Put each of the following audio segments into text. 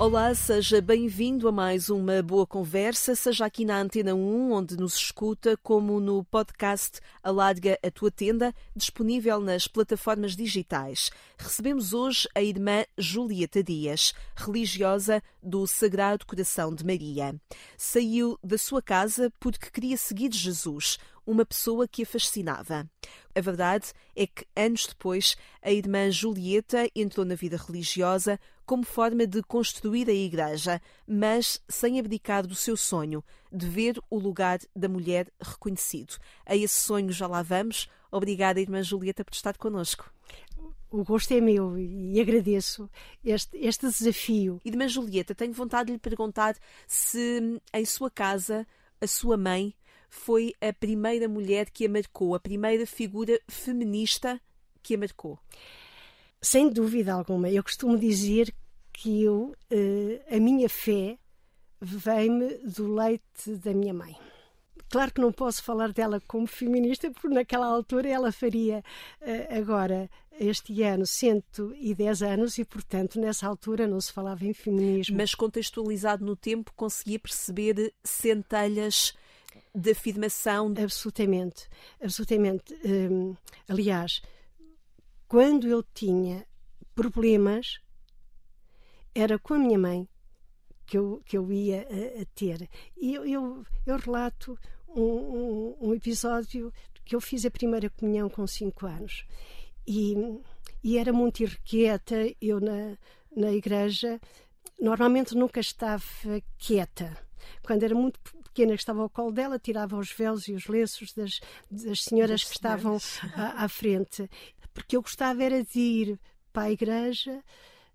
Olá, seja bem-vindo a mais uma boa conversa, seja aqui na Antena 1, onde nos escuta, como no podcast Alarga a Tua Tenda, disponível nas plataformas digitais. Recebemos hoje a irmã Julieta Dias, religiosa do Sagrado Coração de Maria. Saiu da sua casa porque queria seguir Jesus, uma pessoa que a fascinava. A verdade é que, anos depois, a irmã Julieta entrou na vida religiosa como forma de construir a igreja, mas sem abdicar do seu sonho de ver o lugar da mulher reconhecido. A esse sonho já lá vamos. Obrigada, irmã Julieta, por estar connosco. O gosto é meu e agradeço este, este desafio. Irmã Julieta, tenho vontade de lhe perguntar se em sua casa a sua mãe foi a primeira mulher que a marcou, a primeira figura feminista que a marcou. Sem dúvida alguma. Eu costumo dizer que eu, uh, a minha fé vem-me do leite da minha mãe. Claro que não posso falar dela como feminista, porque naquela altura ela faria uh, agora, este ano, 110 anos e, portanto, nessa altura não se falava em feminismo. Mas contextualizado no tempo, conseguia perceber centelhas de afirmação. Absolutamente, absolutamente. Um, aliás, quando eu tinha problemas, era com a minha mãe que eu, que eu ia a, a ter. E eu, eu, eu relato um, um, um, episódio que eu fiz a primeira comunhão com 5 anos. E, e era muito irrequieta, eu na, na igreja normalmente nunca estava quieta. Quando era muito pequena que estava ao colo dela, tirava os véus e os lenços das, das senhoras das que estavam à, à, frente. Porque eu gostava era de ir para a igreja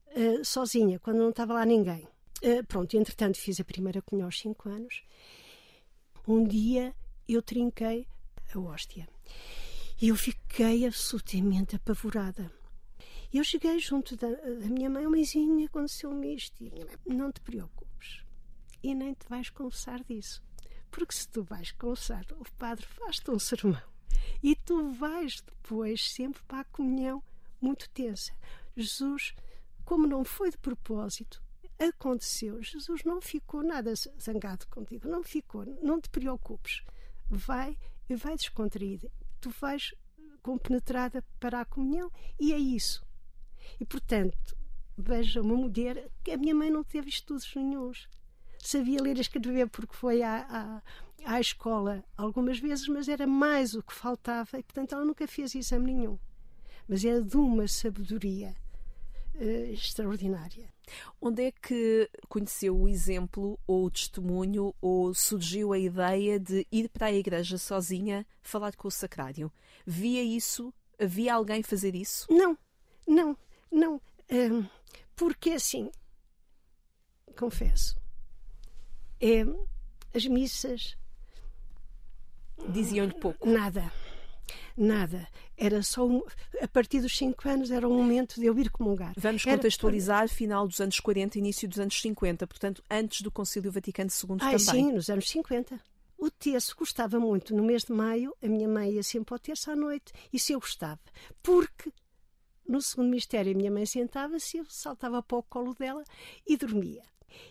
uh, sozinha, quando não estava lá ninguém. Uh, pronto, entretanto fiz a primeira comunhão aos 5 anos. Um dia eu trinquei a hóstia. E eu fiquei absolutamente apavorada. Eu cheguei junto da, da minha mãe, mãezinha, aconteceu-me isto. E minha mãe, não te preocupes. E nem te vais confessar disso. Porque se tu vais confessar, o padre faz-te um sermão. E tu vais depois sempre para a comunhão muito tensa. Jesus, como não foi de propósito, aconteceu. Jesus não ficou nada zangado contigo, não ficou. Não te preocupes. Vai e vai descontraída. Tu vais compenetrada para a comunhão e é isso. E portanto, veja uma mulher que a minha mãe não teve estudos nenhums sabia ler e escrever porque foi à, à, à escola algumas vezes, mas era mais o que faltava e, portanto, ela nunca fez exame nenhum. Mas era de uma sabedoria uh, extraordinária. Onde é que conheceu o exemplo ou o testemunho ou surgiu a ideia de ir para a igreja sozinha falar com o sacrário? Via isso? Havia alguém fazer isso? Não, não, não. Um, porque assim, confesso, é, as missas. Diziam-lhe pouco. Nada. Nada. Era só um, a partir dos 5 anos era o momento de eu ir comungar. Vamos era, contextualizar final dos anos 40, início dos anos 50, portanto, antes do Concílio Vaticano II Ai, também. Sim, nos anos 50. O terço gostava muito. No mês de maio, a minha mãe ia sempre ao terço à noite. Isso eu gostava. Porque no segundo mistério a minha mãe sentava-se, eu saltava para o colo dela e dormia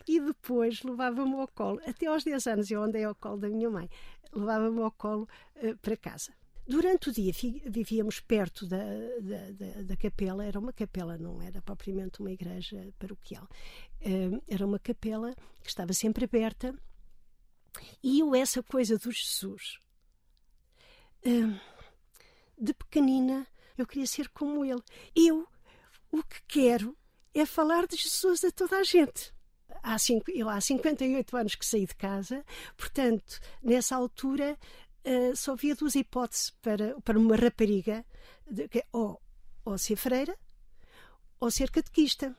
e depois levava-me ao colo. Até aos 10 anos eu andei ao colo da minha mãe, levava-me ao colo uh, para casa. Durante o dia vivíamos perto da, da, da, da, capela, era uma capela, não era propriamente uma igreja paroquial, uh, era uma capela que estava sempre aberta e eu, essa coisa do Jesus, uh, de pequenina, eu queria ser como ele. Eu, o que quero é falar de Jesus a toda a gente há, cinco, eu há 58 anos que saí de casa, portanto, nessa altura uh, só havia duas hipóteses para, para uma rapariga, de, que, ou, ou ser freira ou ser catequista.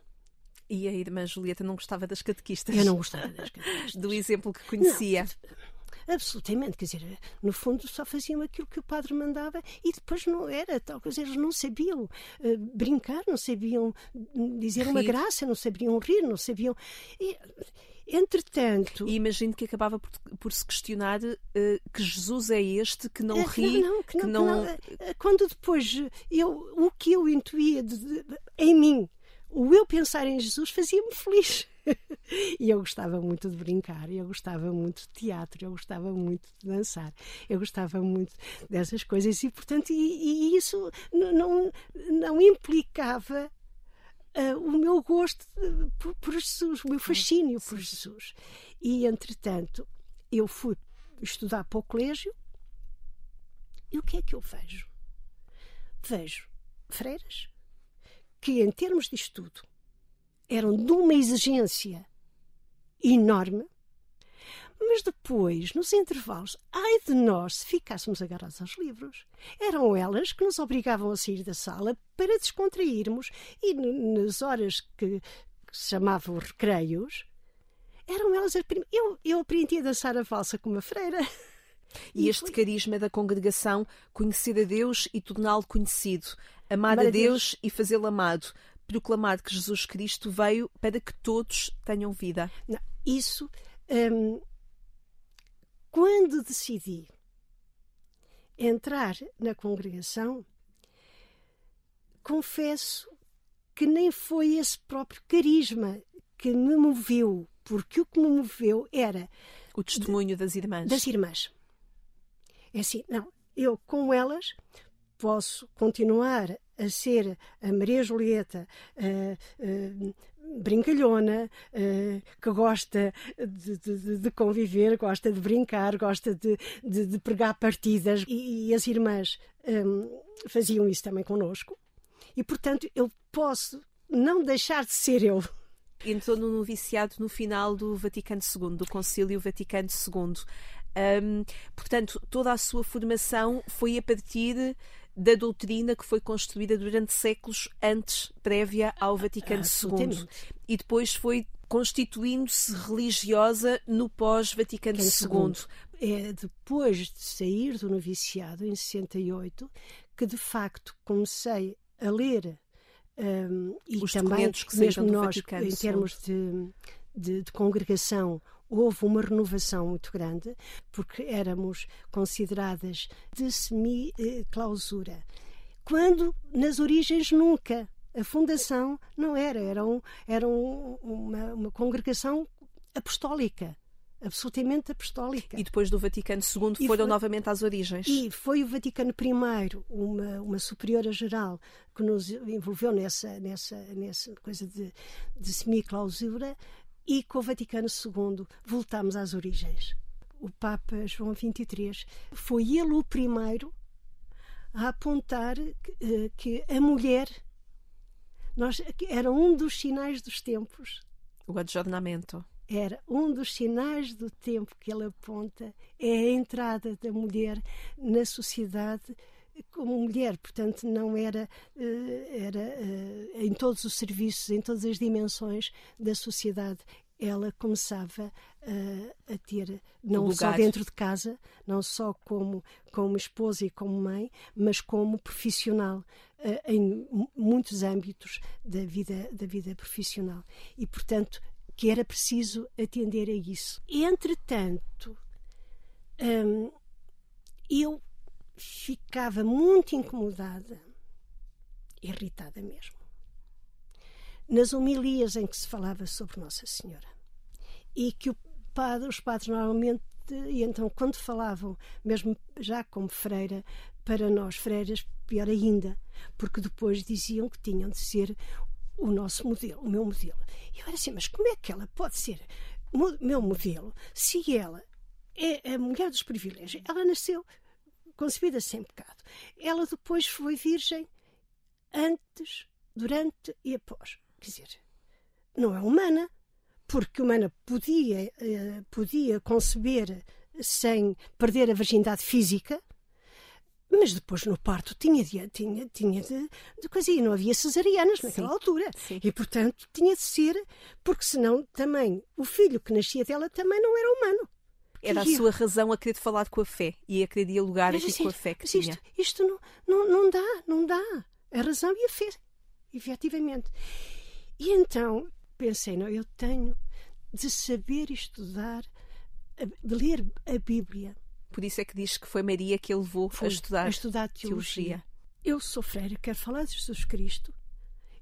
E a irmã Julieta não gostava das catequistas? Eu não gostava das catequistas. Do exemplo que conhecia. Não. Absolutamente, quer dizer, no fundo só faziam aquilo que o padre mandava e depois não era tal coisa, eles não sabiam uh, brincar, não sabiam dizer rir. uma graça, não sabiam rir, não sabiam. E, Entretanto. E imagino que acabava por, por se questionar uh, que Jesus é este que não ri. Não, não, que não, que não... Que não quando depois eu, o que eu intuía de, de, em mim, o eu pensar em Jesus fazia-me feliz. e eu gostava muito de brincar, eu gostava muito de teatro, eu gostava muito de dançar, eu gostava muito dessas coisas e, portanto, e, e isso não, não implicava uh, o meu gosto por, por, Jesus, o meu fascínio por Jesus. E, entretanto, eu fui estudar para o colégio e o que é que eu vejo? Vejo freiras que, em termos de estudo, eram de uma exigência enorme, mas depois, nos intervalos, ai de nós se ficássemos agarrados aos livros. Eram elas que nos obrigavam a sair da sala para descontrairmos e nas horas que, que se chamavam recreios, eram elas. Eu, eu aprendi a dançar a valsa com uma freira. E, e este foi... carisma da congregação, conhecer a Deus e torná-lo conhecido, amar, amar a Deus, Deus e fazê-lo amado, proclamar que Jesus Cristo veio para que todos tenham vida. Não, isso, hum, quando decidi entrar na congregação, confesso que nem foi esse próprio carisma que me moveu, porque o que me moveu era o testemunho das irmãs. Das irmãs. É assim, não, eu com elas posso continuar a ser a Maria Julieta uh, uh, brincalhona, uh, que gosta de, de, de, conviver, gosta de brincar, gosta de, de pregar partidas, e, e as irmãs um, faziam isso também connosco. E, portanto, eu posso não deixar de ser eu. Entrou no noviciado no final do Vaticano II, do Concílio Vaticano II. Um, portanto, toda a sua formação foi a partir da doutrina que foi construída durante séculos antes, prévia ao Vaticano II. E depois foi constituindo-se religiosa no pós-Vaticano II. É depois de sair do noviciado, em 68, que de facto comecei a ler um, e Os também, que mesmo nós, em termos de, de, de congregação, houve uma renovação muito grande, porque éramos consideradas de semi-clausura. Quando nas origens nunca. A fundação não era, era, um, era um, uma, uma congregação apostólica absolutamente apostólica. E depois do Vaticano II foram foi, novamente às origens. E foi o Vaticano I, uma, uma superiora geral, que nos envolveu nessa, nessa, nessa coisa de, de semi-clausura, e com o Vaticano II voltamos às origens. O Papa João XXIII foi ele o primeiro a apontar que, eh, que a mulher nós, era um dos sinais dos tempos. O adjornamento. Era um dos sinais do tempo que ele aponta, é a entrada da mulher na sociedade como mulher, portanto não era, eh, era eh, em todos os serviços, em todas as dimensões da sociedade. Ela começava a, eh, a ter, não só dentro de casa, não só como, como esposa e como mãe, mas como profissional em muitos âmbitos da vida, da vida profissional. E, portanto, que era preciso atender a isso. Entretanto, hum, eu ficava muito incomodada, irritada mesmo, nas homilias em que se falava sobre Nossa Senhora. E que padre, os padres normalmente, e então quando falavam, mesmo já como freira, para nós freiras, pior ainda, porque depois diziam que tinham de ser o nosso modelo, o meu modelo. E eu era assim, mas como é que ela pode ser meu modelo se ela é a mulher dos privilégios? Ela nasceu concebida sem pecado. Ela depois foi virgem antes, durante e após. Quer dizer, não é humana, porque humana podia, eh, podia conceber sem perder a virgindade física, mas depois no parto tinha de, tinha, tinha de, de coisa, e não havia cesarianas naquela Sim. altura. Sim. E portanto tinha de ser, porque senão também o filho que nascia dela também não era humano era a sua razão a querer falar com a fé e a querer dialogar aqui assim, com a fé que mas tinha. Isto, isto não, não, não dá, não dá. A razão e a fé, efetivamente. E então pensei, não, eu tenho de saber estudar, de ler a Bíblia. Por isso é que diz que foi Maria que ele levou foi a estudar, a estudar teologia. teologia. Eu sou freira, quero falar de Jesus Cristo.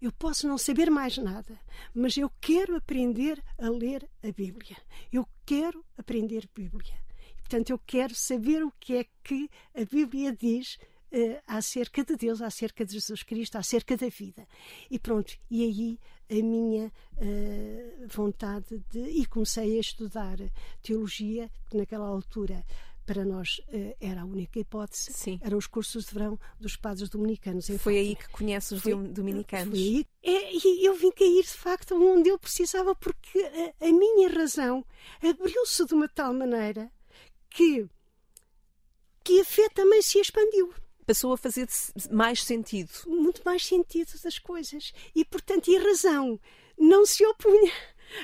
Eu posso não saber mais nada, mas eu quero aprender a ler a Bíblia. Eu quero aprender Bíblia. Portanto, eu quero saber o que é que a Bíblia diz uh, acerca de Deus, acerca de Jesus Cristo, acerca da vida. E pronto, e aí a minha uh, vontade de. E comecei a estudar teologia, que naquela altura para nós uh, era a única hipótese, Sim. eram os cursos de verão dos padres dominicanos. Foi Fátima. aí que conhece os foi, dominicanos. Foi aí. É, e eu vim cair, de facto, onde eu precisava, porque a, a minha razão abriu-se de uma tal maneira que, que a fé também se expandiu passou a fazer mais sentido. Muito mais sentido das coisas. E, portanto, e a razão não se opunha.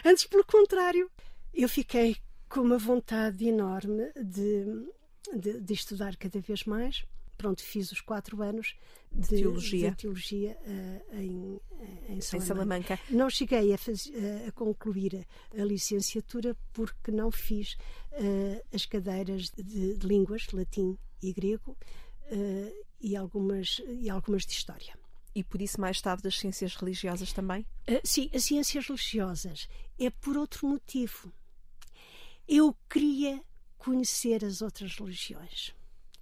Antes, pelo contrário, eu fiquei com uma vontade enorme de, de, de estudar cada vez mais. Pronto, fiz os quatro anos de, de teologia, de teologia uh, em, em, Salamanca. em, Salamanca. Não cheguei a, faz, uh, a, concluir a licenciatura porque não fiz uh, as cadeiras de, de, línguas, latim e grego, e, algumas, e algumas de história. E por isso, mais tarde, as ciências religiosas também? sim, as ciências religiosas é por outro motivo eu queria conhecer as outras religiões.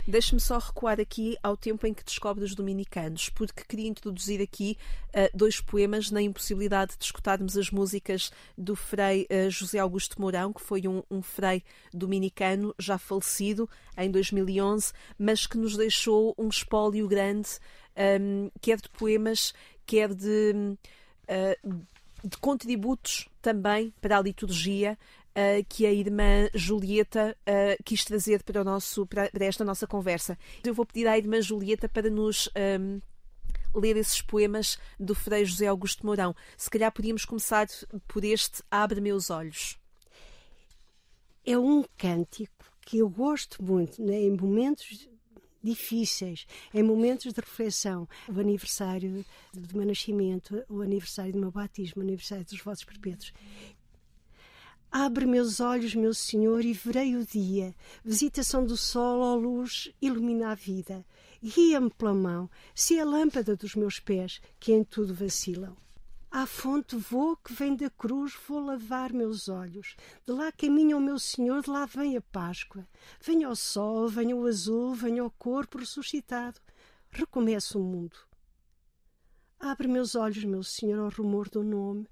Deixe-me só recuar aqui ao tempo em que descobre os dominicanos, porque queria introduzir aqui uh, dois poemas na impossibilidade de escutarmos as músicas do frei uh, José Augusto Mourão, que foi um, um, frei dominicano já falecido em 2011, mas que nos deixou um espólio grande, um, quer de poemas, quer de, uh, de contributos também para a liturgia, uh, que a irmã Julieta uh, quis trazer para, o nosso, para, esta nossa conversa. Eu vou pedir à irmã Julieta para nos. Um, ler esses poemas do Frei José Augusto Mourão. Se calhar podíamos começar por este Abre Meus Olhos. É um cântico que eu gosto muito né, em momentos difíceis, em momentos de reflexão. O aniversário do meu nascimento, o aniversário do meu batismo, o aniversário dos vossos perpétuos. Abre meus olhos, meu Senhor, e verei o dia. Visitação do sol, ó luz, ilumina a vida. Guia-me pela mão, se é a lâmpada dos meus pés, que em tudo vacilam. À fonte vou, que vem da cruz, vou lavar meus olhos. De lá caminha o meu Senhor, de lá vem a Páscoa. Venha o sol, venha o azul, venha o corpo ressuscitado. Recomeça o mundo. Abre meus olhos, meu Senhor, ao rumor do nome,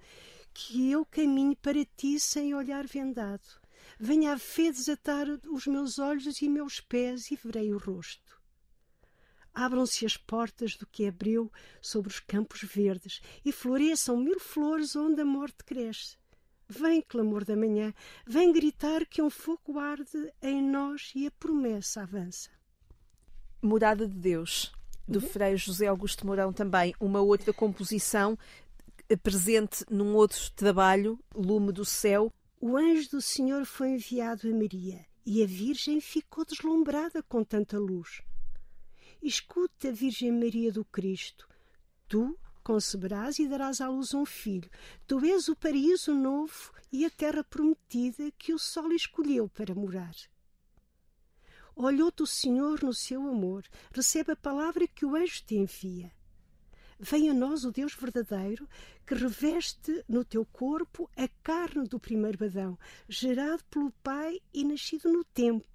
que eu caminhe para ti sem olhar vendado. Venha a fé desatar os meus olhos e meus pés e verei o rosto. Abram-se as portas do que abriu sobre os campos verdes e floresçam mil flores onde a morte cresce. Vem, clamor da manhã, vem gritar que um fogo arde em nós e a promessa avança. Morada de Deus, do uhum. Frei José Augusto Mourão, também uma outra composição presente num outro trabalho, Lume do Céu. O anjo do Senhor foi enviado a Maria e a Virgem ficou deslumbrada com tanta luz. Escuta, Virgem Maria do Cristo, tu conceberás e darás à luz um filho. Tu és o paraíso novo e a terra prometida que o sol escolheu para morar. Olhou-te o Senhor no seu amor, recebe a palavra que o anjo te envia. Vem a nós o Deus verdadeiro, que reveste no teu corpo a carne do primeiro Adão, gerado pelo Pai e nascido no tempo.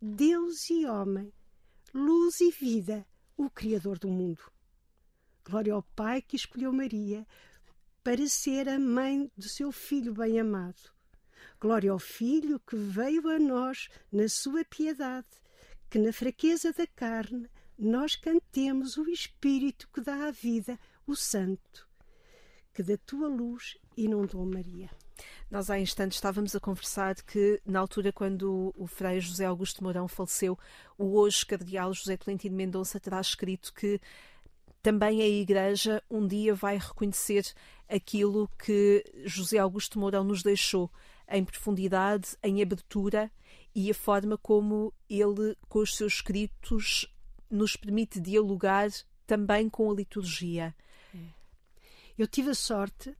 Deus e homem, luz e vida, o Criador do mundo. Glória ao Pai que escolheu Maria para ser a mãe do seu Filho bem-amado. Glória ao Filho que veio a nós na sua piedade, que na fraqueza da carne nós cantemos o Espírito que dá a vida, o Santo, que da tua luz inundou Maria. Nós há instantes estávamos a conversar que, na altura, quando o Frei José Augusto Mourão faleceu, o hoje Cardeal José Tolentino Mendonça terá escrito que também a Igreja um dia vai reconhecer aquilo que José Augusto Mourão nos deixou em profundidade, em abertura e a forma como ele, com os seus escritos, nos permite dialogar também com a liturgia. Eu tive a sorte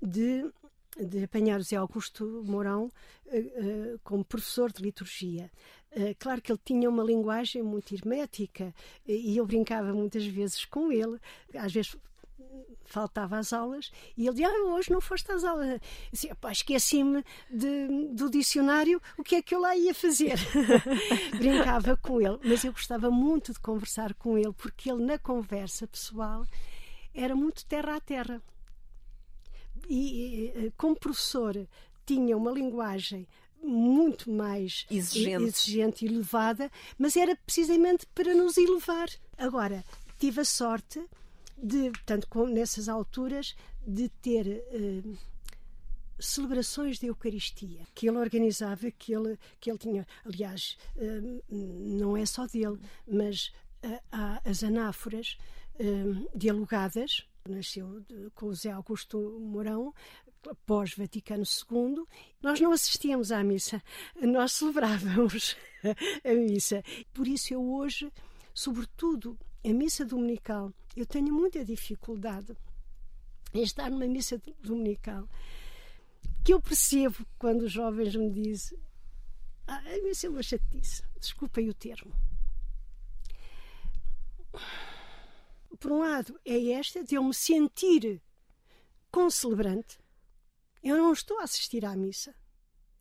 de, de apanhar o Zé Augusto Mourão uh, uh, como professor de liturgia. Uh, claro que ele tinha uma linguagem muito hermética e eu brincava muitas vezes com ele, às vezes faltava às aulas e ele dizia, ah, hoje não foste às aulas. Esqueci-me do dicionário, o que é que eu lá ia fazer? Brincava com ele, mas eu gostava muito de conversar com ele, porque ele, na conversa pessoal, era muito terra a terra. E, e como professor, tinha uma linguagem muito mais exigente. exigente e elevada, mas era precisamente para nos elevar. Agora, tive a sorte de, portanto, com, nessas alturas, de ter uh, celebrações de Eucaristia que ele organizava, que ele, que ele tinha. Aliás, uh, não é só dele, mas há as anáforas dialogadas. Nasceu com o Zé Augusto Mourão, pós-Vaticano II, nós não assistíamos à missa, nós celebrávamos a missa. Por isso eu hoje, sobretudo a missa dominical, eu tenho muita dificuldade em estar numa missa dominical que eu percebo quando os jovens me dizem ah, a missa é uma chatice, desculpem o termo. Por um lado, é esta de eu me sentir concelebrante. Eu não estou a assistir à missa.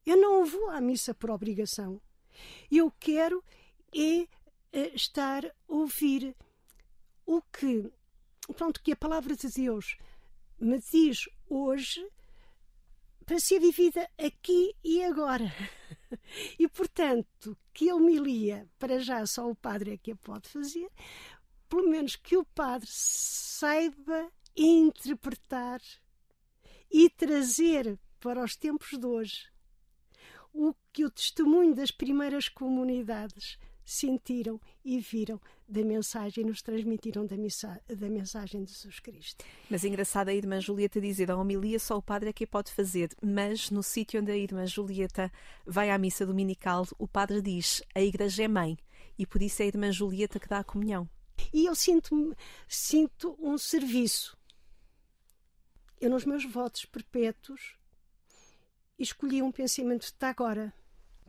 Eu não vou à missa por obrigação. Eu quero é eh, estar a ouvir o que, pronto, que a palavra de Deus me diz hoje para ser vivida aqui e agora. E, portanto, que a homilia, para já só o padre é que a pode fazer, pelo menos que o padre saiba interpretar e trazer para os tempos de hoje o que o testemunho das primeiras comunidades sentiram e viram da mensagem e nos transmitiram da, missa, da mensagem de Jesus Cristo. Mas é engraçado a irmã Julieta dizer a homilia só o padre é que pode fazer, mas no sítio onde a irmã Julieta vai à missa dominical, o padre diz a igreja é mãe e por isso é a irmã Julieta que dá a comunhão. E eu sinto, sinto um serviço. Eu, nos meus votos perpétuos, escolhi um pensamento de agora.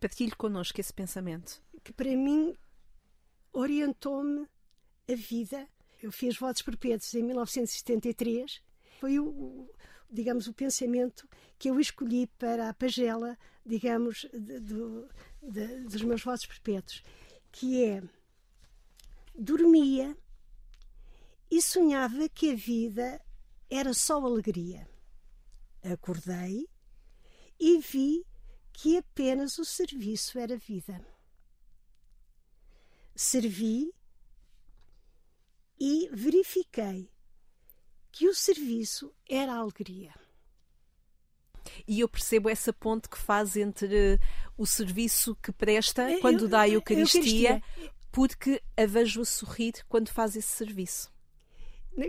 Partilhe connosco esse pensamento que para mim orientou-me a vida. Eu fiz votos perpétuos em 1973. Foi o, digamos, o pensamento que eu escolhi para a pagela, digamos, de, de, de, dos meus votos perpétuos, que é dormia e sonhava que a vida era só alegria. Acordei e vi que apenas o serviço era vida servi e verifiquei que o serviço era alegria. E eu percebo essa ponte que faz entre o serviço que presta quando eu, dá a Eucaristia, Eucaristia, porque a vejo a sorrir quando faz esse serviço.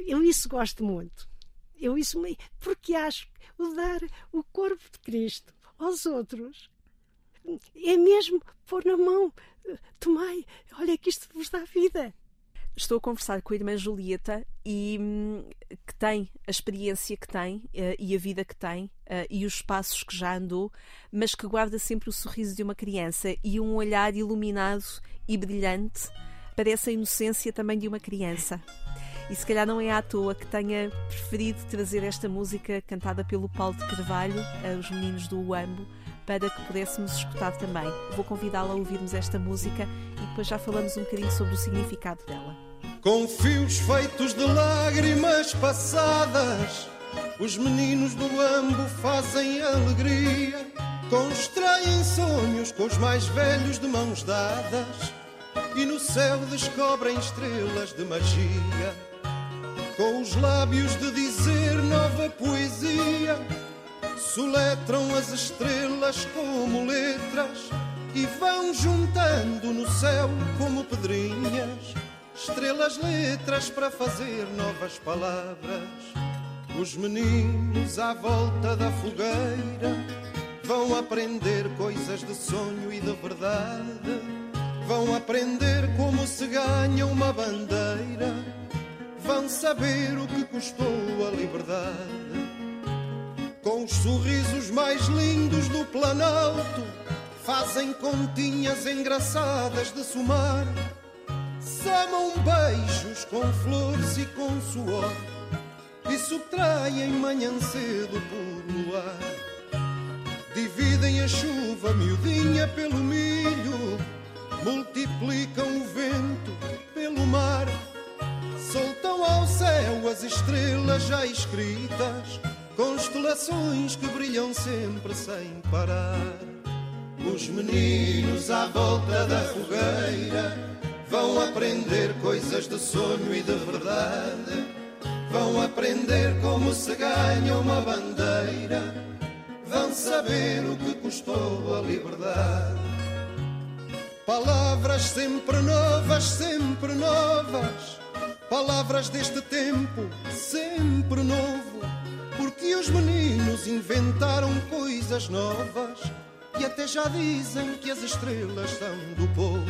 Eu isso gosto muito. Eu isso porque acho que o dar o corpo de Cristo aos outros é mesmo pôr na mão tomai, olha que isto vos dá vida. Estou a conversar com a irmã Julieta e hum, que tem a experiência que tem uh, e a vida que tem uh, e os passos que já andou, mas que guarda sempre o sorriso de uma criança e um olhar iluminado e brilhante. Parece a inocência também de uma criança. E se calhar não é à toa que tenha preferido trazer esta música cantada pelo Paulo de Carvalho, uh, Os Meninos do Uambo, para que pudéssemos escutar também. Vou convidá-la a ouvirmos esta música e depois já falamos um bocadinho sobre o significado dela. Com fios feitos de lágrimas passadas, os meninos do Ambo fazem alegria, constroem sonhos com os mais velhos de mãos dadas e no céu descobrem estrelas de magia. Com os lábios de dizer nova poesia soletram as estrelas como letras e vão juntando no céu como pedrinhas estrelas, letras para fazer novas palavras. Os meninos à volta da fogueira vão aprender coisas de sonho e de verdade. Vão aprender como se ganha uma bandeira. Vão saber o que custou a liberdade. Os sorrisos mais lindos do Planalto, fazem continhas engraçadas de somar. Samam beijos com flores e com suor e subtraem manhã cedo por no ar. Dividem a chuva miudinha pelo milho, multiplicam o vento pelo mar, soltam ao céu as estrelas já escritas, constelações que brilham sempre sem parar. Os meninos à volta da fogueira vão aprender coisas de sonho e de verdade Vão aprender como se ganha uma bandeira, vão saber o que custou a liberdade. Palavras sempre novas, sempre novas, palavras deste tempo, sempre novo, porque os meninos inventaram coisas novas e até já dizem que as estrelas são do povo.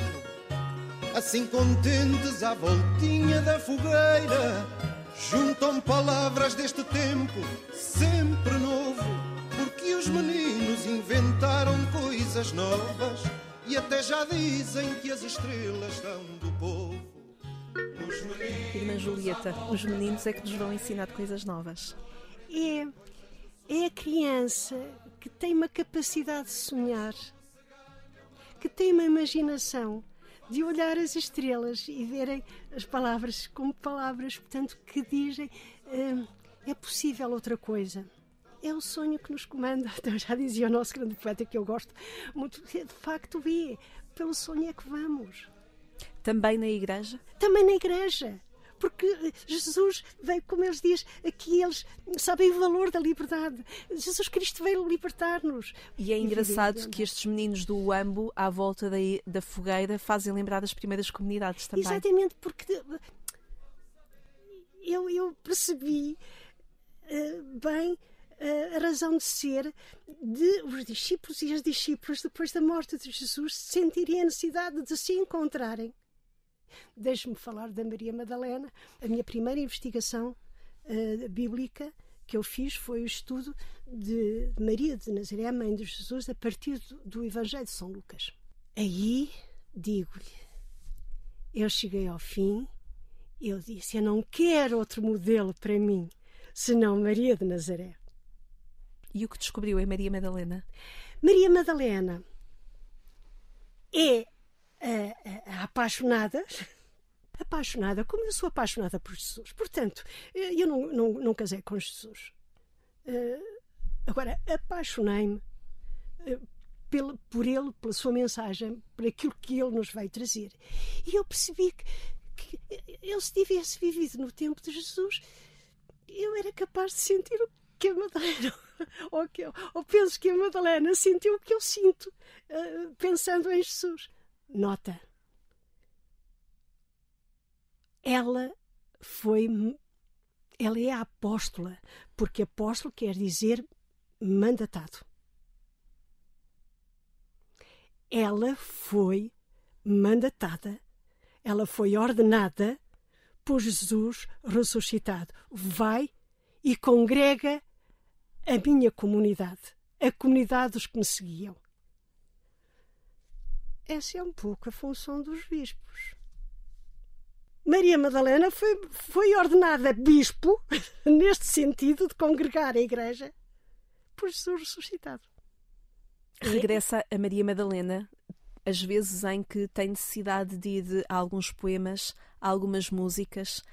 Assim contentes à voltinha da fogueira, Juntam palavras deste tempo, sempre novo, porque os meninos inventaram coisas novas e até já dizem que as estrelas são do povo. Irmã Julieta, os meninos é que nos vão ensinar coisas novas. É, é a criança que tem uma capacidade de sonhar, que tem uma imaginação de olhar as estrelas e verem as palavras como palavras, portanto, que dizem uh, é possível outra coisa. É o sonho que nos comanda. Então, já dizia o nosso grande poeta que eu gosto muito. De facto, é. Pelo sonho é que vamos. Também na igreja? Também na igreja porque Jesus veio, como eles diz aqui, eles sabem o valor da liberdade. Jesus Cristo veio libertar-nos. E é engraçado que estes meninos do Uambo, à volta da, da fogueira, fazem lembrar das primeiras comunidades também. Exatamente, porque eu, eu percebi uh, bem uh, a razão de ser de os discípulos e as discípulas, depois da morte de Jesus, sentirem a necessidade de se encontrarem Deixe-me falar da Maria Madalena. A minha primeira investigação uh, bíblica que eu fiz foi o estudo de Maria de Nazaré, mãe de Jesus, a partir do, do Evangelho de São Lucas. Aí digo-lhe, eu cheguei ao fim, eu disse: Eu não quero outro modelo para mim, senão Maria de Nazaré. E o que descobriu em Maria Madalena? Maria Madalena é a, apaixonada apaixonada, como eu sou apaixonada por Jesus. Portanto, eu não, não, não casei com Jesus. Uh, agora, apaixonei-me uh, por ele, pela sua mensagem, por aquilo que ele nos veio trazer. E eu percebi que, que eu, se tivesse vivido no tempo de Jesus, eu era capaz de sentir o que a Madalena, ou, que ou penso que a Madalena sentiu o que eu sinto, uh, pensando em Jesus. Nota. Ela foi. Ela é a apóstola, porque apóstolo quer dizer mandatado. Ela foi mandatada, ela foi ordenada por Jesus ressuscitado. Vai e congrega a minha comunidade, a comunidade dos que me seguiam. Essa é um pouco a função dos bispos. Maria Madalena foi, foi ordenada bispo, neste sentido de congregar a Igreja, por Jesus ressuscitado. Regressa a Maria Madalena, as vezes em que tem necessidade de ir a alguns poemas, a algumas músicas,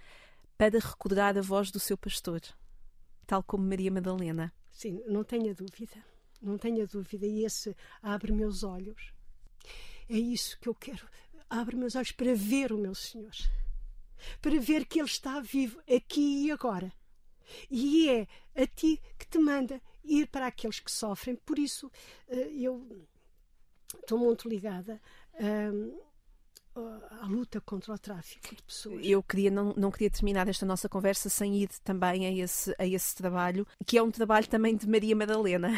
para recordar a voz do seu pastor, tal como Maria Madalena. Sim, não tenha dúvida, não tenha dúvida, e esse abre meus olhos é isso que eu quero. Abre meus olhos para ver o meu Senhor, para ver que Ele está vivo aqui e agora. E é a ti que te manda ir para aqueles que sofrem. Por isso, eh, eu estou muito ligada hum, à luta contra o tráfico de pessoas. Eu queria, não, não queria terminar esta nossa conversa sem ir também a esse, a esse trabalho, que é um trabalho também de Maria Madalena,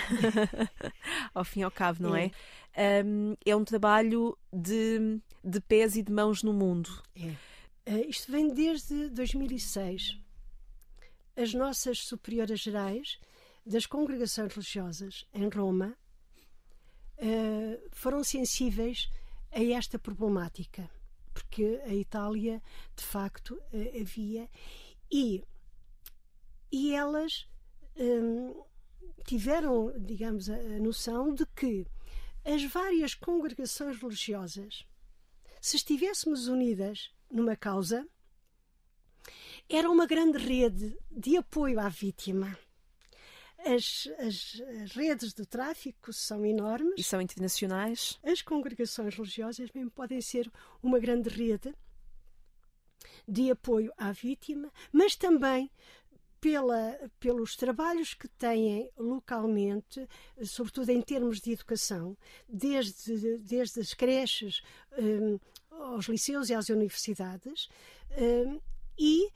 ao fim e ao cabo, não é? É um, é um trabalho de, de pés e de mãos no mundo. É. Uh, isto vem desde 2006. As nossas superioras gerais das congregações religiosas em Roma uh, foram sensíveis a esta problemática, porque a Itália, de facto, uh, havia. E, e elas um, tiveram, digamos, a, a noção de que as várias congregações religiosas, se estivéssemos unidas numa causa, era uma grande rede de apoio à vítima. As, as, as, redes do tráfico são enormes. E são internacionais. As congregações religiosas mesmo podem ser uma grande rede de apoio à vítima, mas também pela, pelos trabalhos que têm localmente, sobretudo em termos de educação, desde, desde as creches um, aos liceus e às universidades, um, e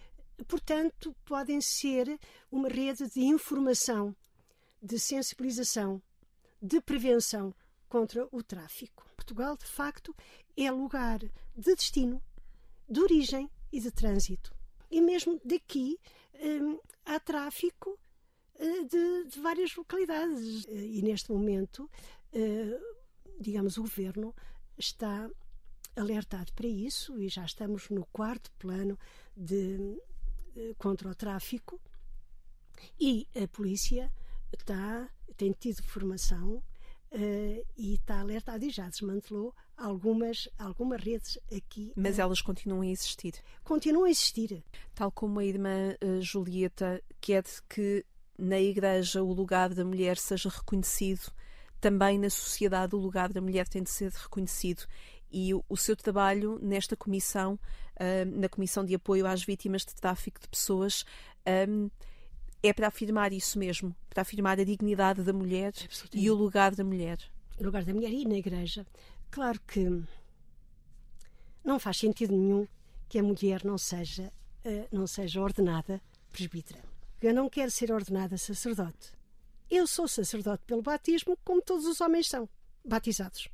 portanto, podem ser uma rede de informação, de sensibilização, de prevenção contra o tráfico. Portugal, de facto, é lugar de destino, de origem e de trânsito. E mesmo daqui hum, há tráfico uh, de, de, várias localidades. Uh, e neste momento, uh, digamos, o governo está alertado para isso e já estamos no quarto plano de eh, contra o tráfico e a polícia está, tem tido formação uh, e está alertada e já desmantelou algumas, algumas redes aqui. Mas uh, elas continuam a existir? Continuam a existir. Tal como a irmã uh, Julieta quer que na Igreja o lugar da mulher seja reconhecido, também na sociedade o lugar da mulher tem de ser reconhecido e o, o seu trabalho nesta comissão, uh, na Comissão de Apoio às Vítimas de Tráfico de Pessoas, um, é para afirmar isso mesmo, para afirmar a dignidade da mulher e o lugar da mulher. O lugar da mulher e na Igreja. Claro que não faz sentido nenhum que a mulher não seja, uh, não seja ordenada presbítera. Eu não quero ser ordenada sacerdote. Eu sou sacerdote pelo batismo, como todos os homens são batizados.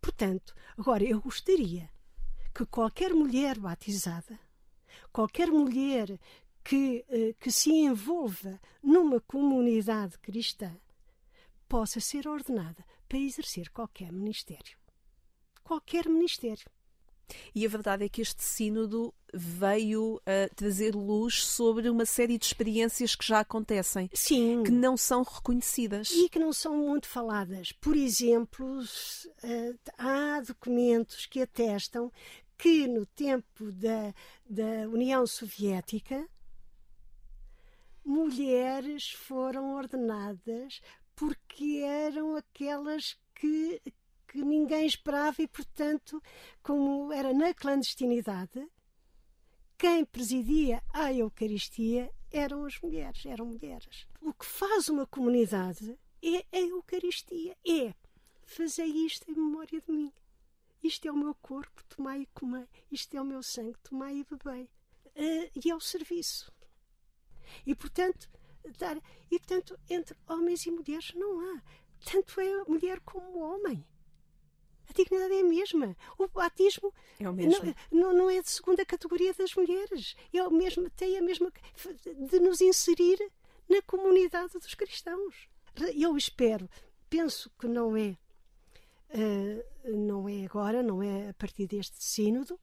Portanto, agora eu gostaria que qualquer mulher batizada, qualquer mulher que, eh, que se envolva numa comunidade cristã, possa ser ordenada para exercer qualquer ministério. Qualquer ministério. E a verdade é que este sínodo veio a trazer luz sobre uma série de experiências que já acontecem. Sim. Que não são reconhecidas. E que não são muito faladas. Por exemplo, eh, há documentos que atestam que no tempo da, da União Soviética mulheres foram ordenadas porque eram aquelas que, que ninguém esperava e, portanto, como era na clandestinidade, quem presidia a Eucaristia eram as mulheres, eram mulheres. O que faz uma comunidade é a Eucaristia, é fazer isto em memória de mim. Isto é o meu corpo, tomai e comei. Isto é o meu sangue, tomai e bebei. Uh, e é o serviço. E portanto, dar, e portanto, entre homens e mulheres não há. Tanto é mulher como homem. A dignidade é a mesma. O batismo é o mesmo. Não, não, é de segunda categoria das mulheres. É o mesmo, tem a mesma de nos inserir na comunidade dos cristãos. Eu espero, penso que não é, uh, não é agora, não é a partir deste sínodo,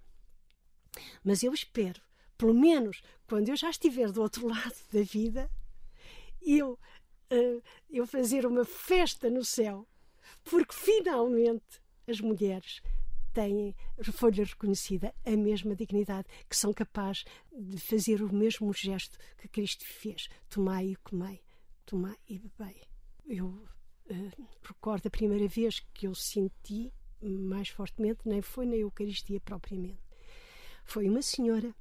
mas eu espero, pelo menos quando eu já estiver do outro lado da vida, eu, uh, eu fazer uma festa no céu, porque finalmente as mulheres têm, foi-lhe reconhecida a mesma dignidade, que são capazes de fazer o mesmo gesto que Cristo fez. Tomai e comei, tomai e bebei. Eu uh, recordo a primeira vez que eu senti mais fortemente, nem foi na Eucaristia propriamente. Foi uma senhora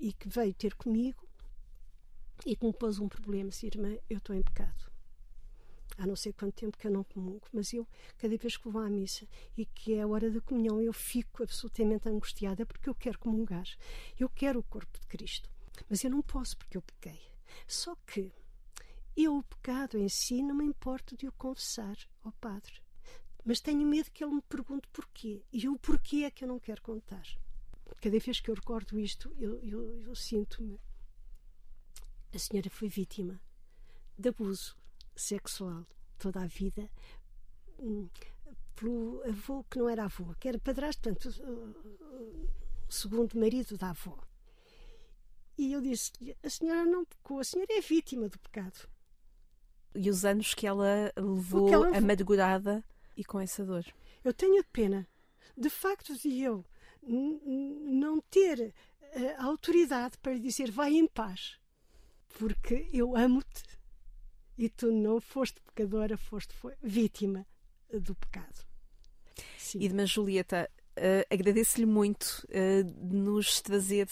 e que veio ter comigo e que me pôs um problema, disse, irmã, eu estou em pecado. há não sei quanto tempo que eu não comungo, mas eu, cada vez que vou à missa e que é a hora da comunhão, eu fico absolutamente angustiada porque eu quero comungar. Eu quero o corpo de Cristo. Mas eu não posso porque eu pequei. Só que eu, o pecado em si, não me importo de o confessar ao Padre. Mas tenho medo que ele me pergunte porquê. E o porquê é que eu não quero contar. Cada vez que eu recordo isto, eu, eu, eu sinto-me. A senhora foi vítima de abuso sexual toda a vida hum, pelo avô que não era avô, que era padrasto, portanto, o segundo marido da avó. E eu disse-lhe: a senhora não pecou, a senhora é vítima do pecado. E os anos que ela levou que ela... amargurada e com essa dor. Eu tenho pena, de facto, de eu não ter eh, a autoridade para lhe dizer vai em paz, porque eu amo-te e tu não foste pecadora, foste vítima do pecado. Sim. Irmã Julieta, uh, agradeço-lhe muito uh, de nos trazer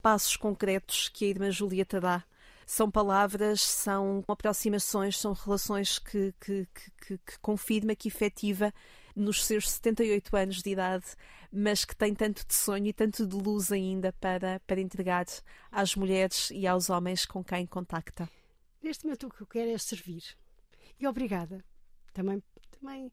passos concretos que a Irmã Julieta dá. São palavras, são aproximações, são relações que, que, que, que confirma que efetiva nos seus 78 anos de idade, mas que tem tanto de sonho e tanto de luz ainda para, para entregar às mulheres e aos homens com quem contacta. Neste momento o que eu quero é servir. E obrigada. Também, também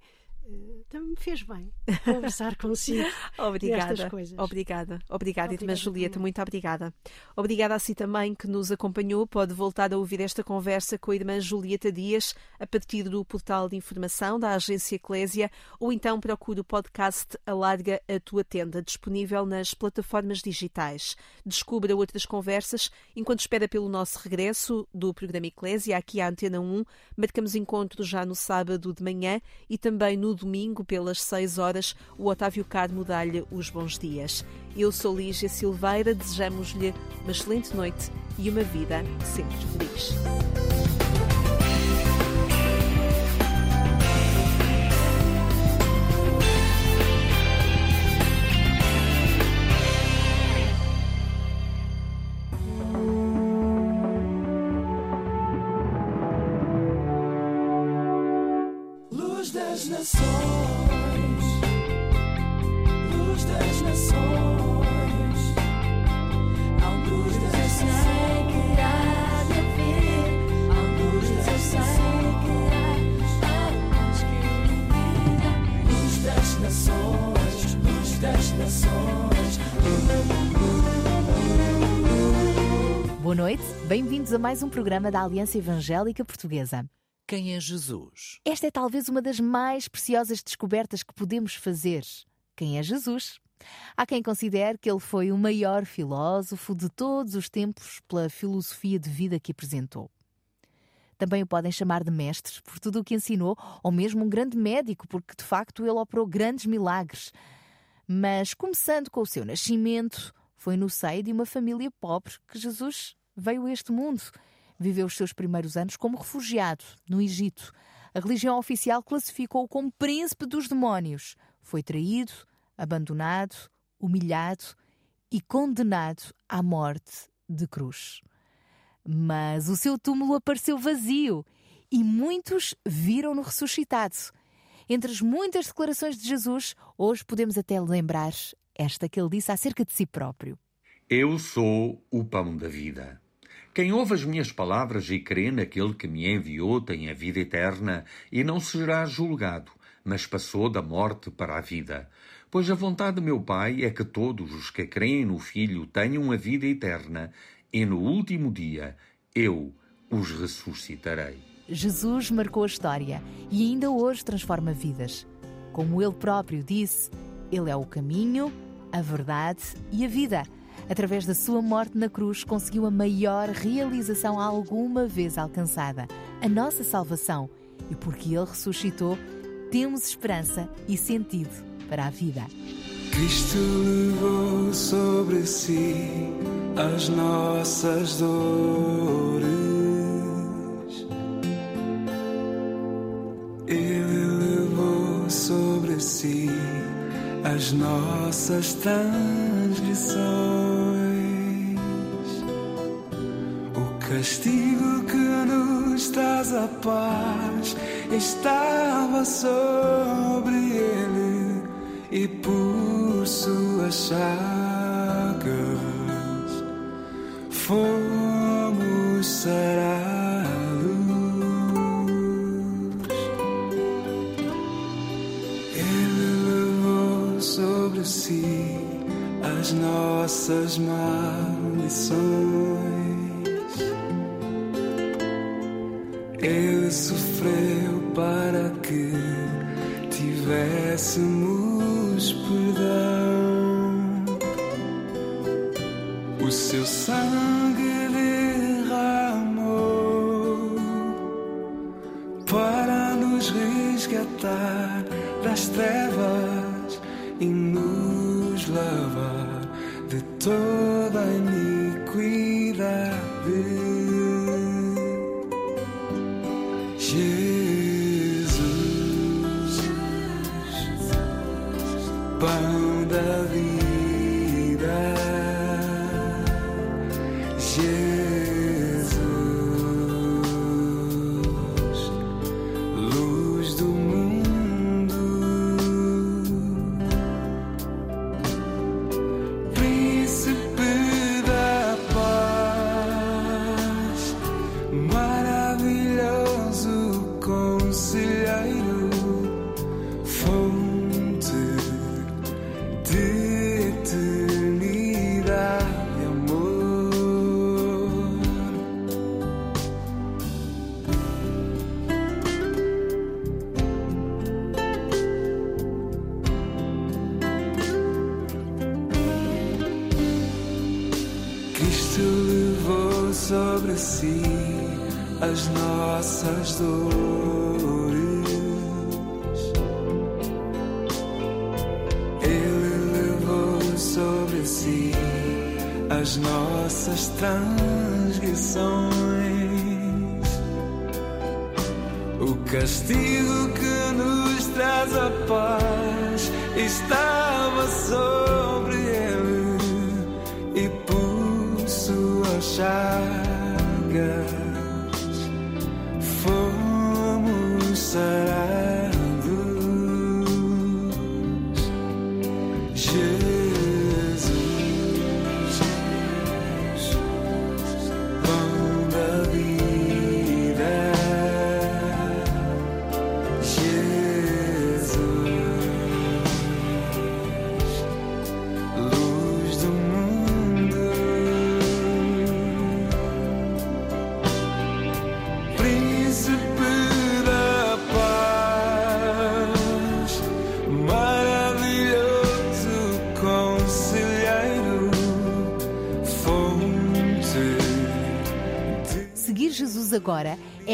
também me fez bem conversar consigo obrigada, coisas. Obrigada, obrigada, Irmã Julieta, também. muito obrigada. Obrigada a si também que nos acompanhou. Pode voltar a ouvir esta conversa com a Irmã Julieta Dias a partir do portal de informação da Agência Eclésia ou então procure o podcast Alarga a Tua Tenda, disponível nas plataformas digitais. Descubra outras conversas enquanto espera pelo nosso regresso do programa Eclésia aqui à Antena 1. Marcamos encontro já no sábado de manhã e também no domingo, pelas 6 horas, o Otávio Carmo dá-lhe os bons dias. Eu sou Lígia Silveira, desejamos-lhe uma excelente noite e uma vida sempre feliz. A mais um programa da Aliança Evangélica Portuguesa. Quem é Jesus? Esta é talvez uma das mais preciosas descobertas que podemos fazer. Quem é Jesus? Há quem considere que ele foi o maior filósofo de todos os tempos pela filosofia de vida que apresentou. Também o podem chamar de mestre por tudo o que ensinou, ou mesmo um grande médico, porque de facto ele operou grandes milagres. Mas, começando com o seu nascimento, foi no seio de uma família pobre que Jesus veio a este mundo. Viveu os seus primeiros anos como refugiado no Egito. A religião oficial classificou-o como príncipe dos demónios. Foi traído, abandonado, humilhado e condenado à morte de cruz. Mas o seu túmulo apareceu vazio e muitos viram-no ressuscitado. Entre as muitas declarações de Jesus, hoje podemos até lembrar esta que ele disse acerca de si próprio: Eu sou o pão da vida. Quem ouve as minhas palavras e crê naquele que me enviou tem a vida eterna e não será julgado, mas passou da morte para a vida. Pois a vontade de meu Pai é que todos os que creem no Filho tenham a vida eterna, e no último dia eu os ressuscitarei. Jesus marcou a história e ainda hoje transforma vidas. Como ele próprio disse, ele é o caminho, a verdade e a vida. Através da sua morte na cruz, conseguiu a maior realização alguma vez alcançada, a nossa salvação. E porque Ele ressuscitou, temos esperança e sentido para a vida. Cristo levou sobre si as nossas dores. Ele levou sobre si as nossas transgressões. Castigo que nos traz a paz estava sobre ele e por suas chagas fomos sarados. Ele levou sobre si as nossas maldições. Pão da vida. Fomos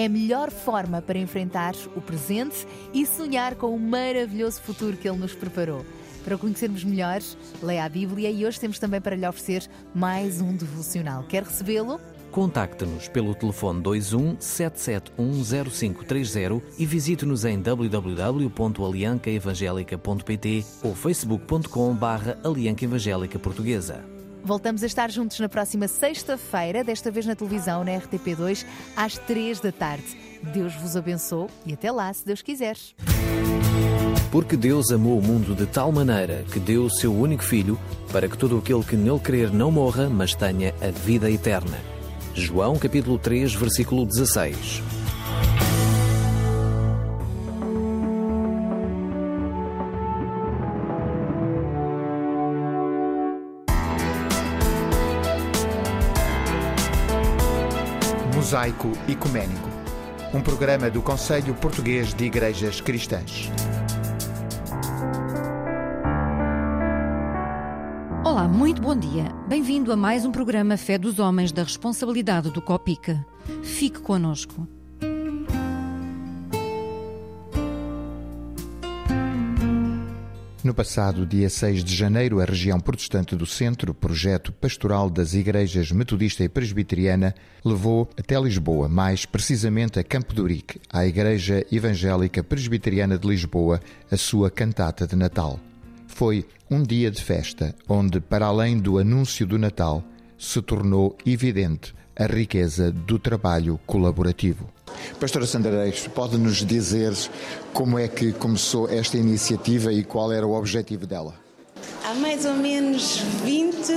é a melhor forma para enfrentar o presente e sonhar com o maravilhoso futuro que Ele nos preparou. Para o conhecermos melhor, leia a Bíblia e hoje temos também para lhe oferecer mais um devocional. Quer recebê-lo? Contacte-nos pelo telefone 21 7710530 e visite-nos em www.aliancaevangelica.pt ou facebook.com barra Evangélica Portuguesa. Voltamos a estar juntos na próxima sexta-feira, desta vevez na televisão, na RTP2, às três da tarde. Deus vos abençoe e até lá, se Deus quiser. Porque Deus amou o mundo de tal maneira que deu o seu único Filho para que todo aquele que nele crer não morra, mas tenha a vida eterna. João capítulo 3, versículo 16. Mosaico Ecuménico, um programa do Conselho Português de Igrejas Cristãs. Olá, muito bom dia. Bem-vindo a mais um programa Fé dos Homens da responsabilidade do Copica. Fique conosco. No passado dia 6 de janeiro, a região protestante do Centro, projeto pastoral das igrejas metodista e presbiteriana, levou até Lisboa, mais precisamente a Campo de Urique, à Igreja Evangélica Presbiteriana de Lisboa, a sua cantata de Natal. Foi um dia de festa, onde, para além do anúncio do Natal, se tornou evidente a riqueza do trabalho colaborativo. Pastora Sandra Reis, pode-nos dizer como é que começou esta iniciativa e qual era o objetivo dela? Há mais ou menos 20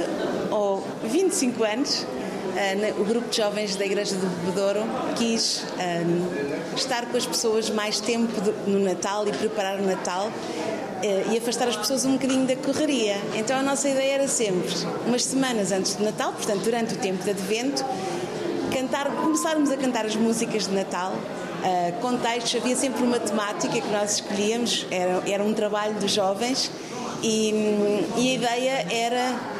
ou 25 anos, o grupo de jovens da Igreja do Bebedouro quis um, estar com as pessoas mais tempo no Natal e preparar o Natal eh, e afastar as pessoas um bocadinho da correria. Então a nossa ideia era sempre, umas semanas antes do Natal, portanto durante o tempo de Advento, cantar, começarmos a cantar as músicas de Natal. Uh, havia sempre uma temática que nós escolhíamos, era, era um trabalho dos jovens e, e a ideia era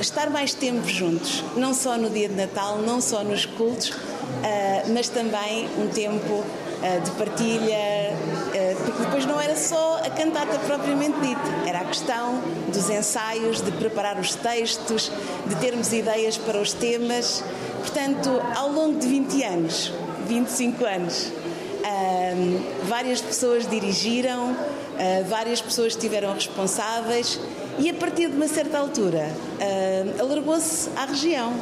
estar mais tempo juntos, não só no dia de Natal, não só nos cultos, uh, mas também um tempo uh, de partilha, uh, porque depois não era só a cantata propriamente dita, era a questão dos ensaios, de preparar os textos, de termos ideias para os temas. Portanto, ao longo de 20 anos, 25 anos, várias pessoas dirigiram, várias pessoas estiveram responsáveis e a partir de uma certa altura uh, alargou-se à região.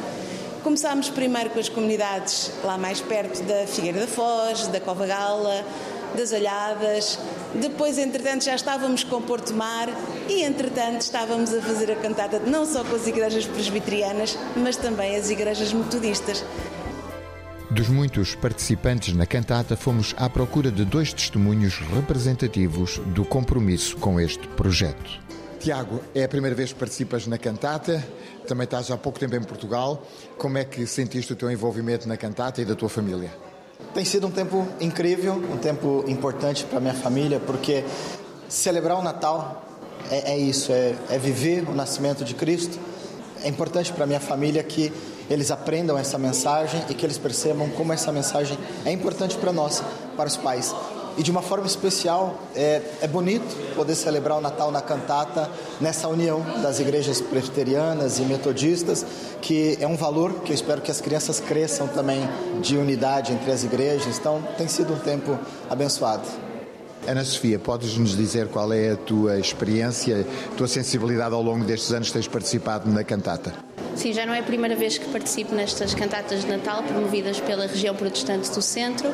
Começámos primeiro com as comunidades lá mais perto da Figueira da Foz, da Cova Gala, das Olhadas. Depois, entretanto, já estávamos com Porto Mar e, entretanto, estávamos a fazer a cantata não só com as igrejas presbiterianas, mas também as igrejas metodistas. Dos muitos participantes na cantata, fomos à procura de dois testemunhos representativos do compromisso com este projeto. Tiago, é a primeira vez que participas na cantata, também estás há pouco tempo em Portugal. Como é que sentiste o teu envolvimento na cantata e da tua família? Tem sido um tempo incrível, um tempo importante para minha família, porque celebrar o Natal é, é isso, é, é viver o nascimento de Cristo. É importante para minha família que eles aprendam essa mensagem e que eles percebam como essa mensagem é importante para nós, para os pais. E de uma forma especial, é, é bonito poder celebrar o Natal na cantata, nessa união das igrejas presbiterianas e metodistas, que é um valor que eu espero que as crianças cresçam também de unidade entre as igrejas. Então, tem sido um tempo abençoado. Ana Sofia, podes nos dizer qual é a tua experiência, a tua sensibilidade ao longo destes anos que tens participado na cantata? Sim, já não é a primeira vez que participo nestas cantatas de Natal promovidas pela região protestante do Centro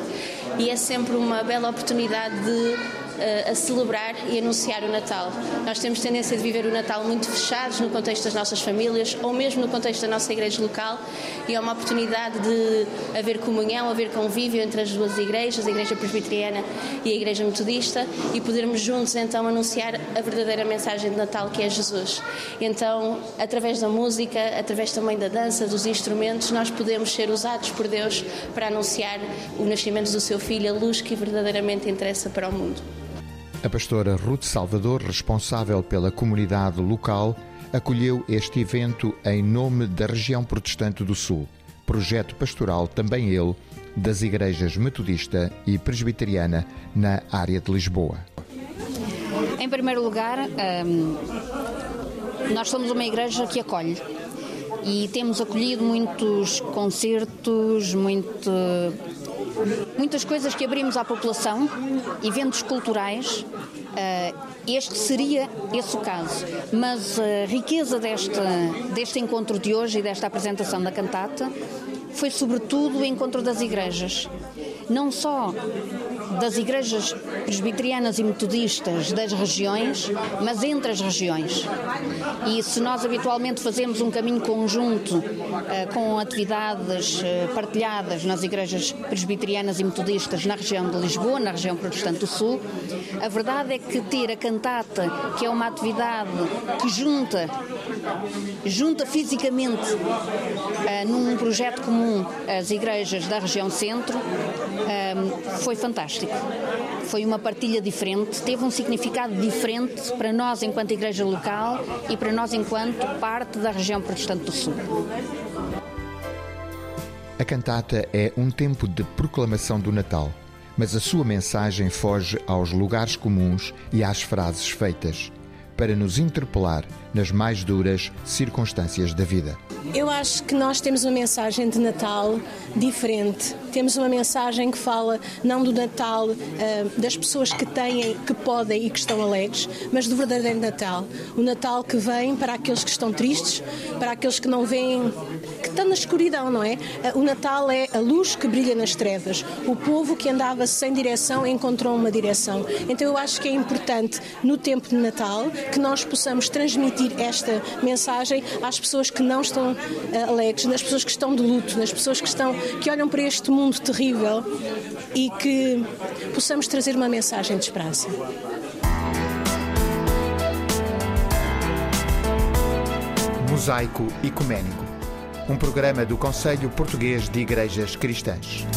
e é sempre uma bela oportunidade de a celebrar e anunciar o Natal. Nós temos tendência de viver o Natal muito fechados no contexto das nossas famílias ou mesmo no contexto da nossa igreja local e é uma oportunidade de haver comunhão, haver convívio entre as duas igrejas, a igreja presbiteriana e a igreja metodista e podermos juntos então anunciar a verdadeira mensagem de Natal que é Jesus. Então, através da música, através também da dança, dos instrumentos, nós podemos ser usados por Deus para anunciar o nascimento do seu filho, a luz que verdadeiramente interessa para o mundo. A pastora Ruth Salvador, responsável pela comunidade local, acolheu este evento em nome da região protestante do Sul, projeto pastoral também ele das igrejas metodista e presbiteriana na área de Lisboa. Em primeiro lugar, hum, nós somos uma igreja que acolhe e temos acolhido muitos concertos, muito muitas coisas que abrimos à população, eventos culturais. Eh, este seria esse o caso. Mas a riqueza deste, deste encontro de hoje e desta apresentação da cantata foi, sobretudo, o encontro das igrejas. Não só das igrejas presbiterianas e metodistas das regiões, mas entre as regiões. E se nós habitualmente fazemos um caminho conjunto uh, com atividades uh, partilhadas nas igrejas presbiterianas e metodistas na região de Lisboa, na região protestante do Sul, a verdade é que ter a cantata, que é uma atividade que junta, junta fisicamente uh, num projeto comum as igrejas da região centro, foi fantástico. Foi uma partilha diferente, teve um significado diferente para nós enquanto igreja local e para nós enquanto parte da região protestante do Sul. A cantata é um tempo de proclamação do Natal, mas a sua mensagem foge aos lugares comuns e às frases feitas, para nos interpelar nas mais duras circunstâncias da vida. Eu acho que nós temos uma mensagem de Natal diferente. Temos uma mensagem que fala não do Natal uh, das pessoas que têm, que podem e que estão alegres, mas do verdadeiro Natal. O Natal que vem para aqueles que estão tristes, para aqueles que não veem, que estão na escuridão, não é? Uh, o Natal é a luz que brilha nas trevas. O povo que andava sem direção encontrou uma direção. Então eu acho que é importante no tempo de Natal que nós possamos transmitir esta mensagem às pessoas que não estão uh, alegres, nas pessoas que estão de luto, nas pessoas que estão que olham para este mundo terrível e que possamos trazer uma mensagem de esperança. Mosaico Ecuménico, um programa do Conselho Português de Igrejas Cristãs.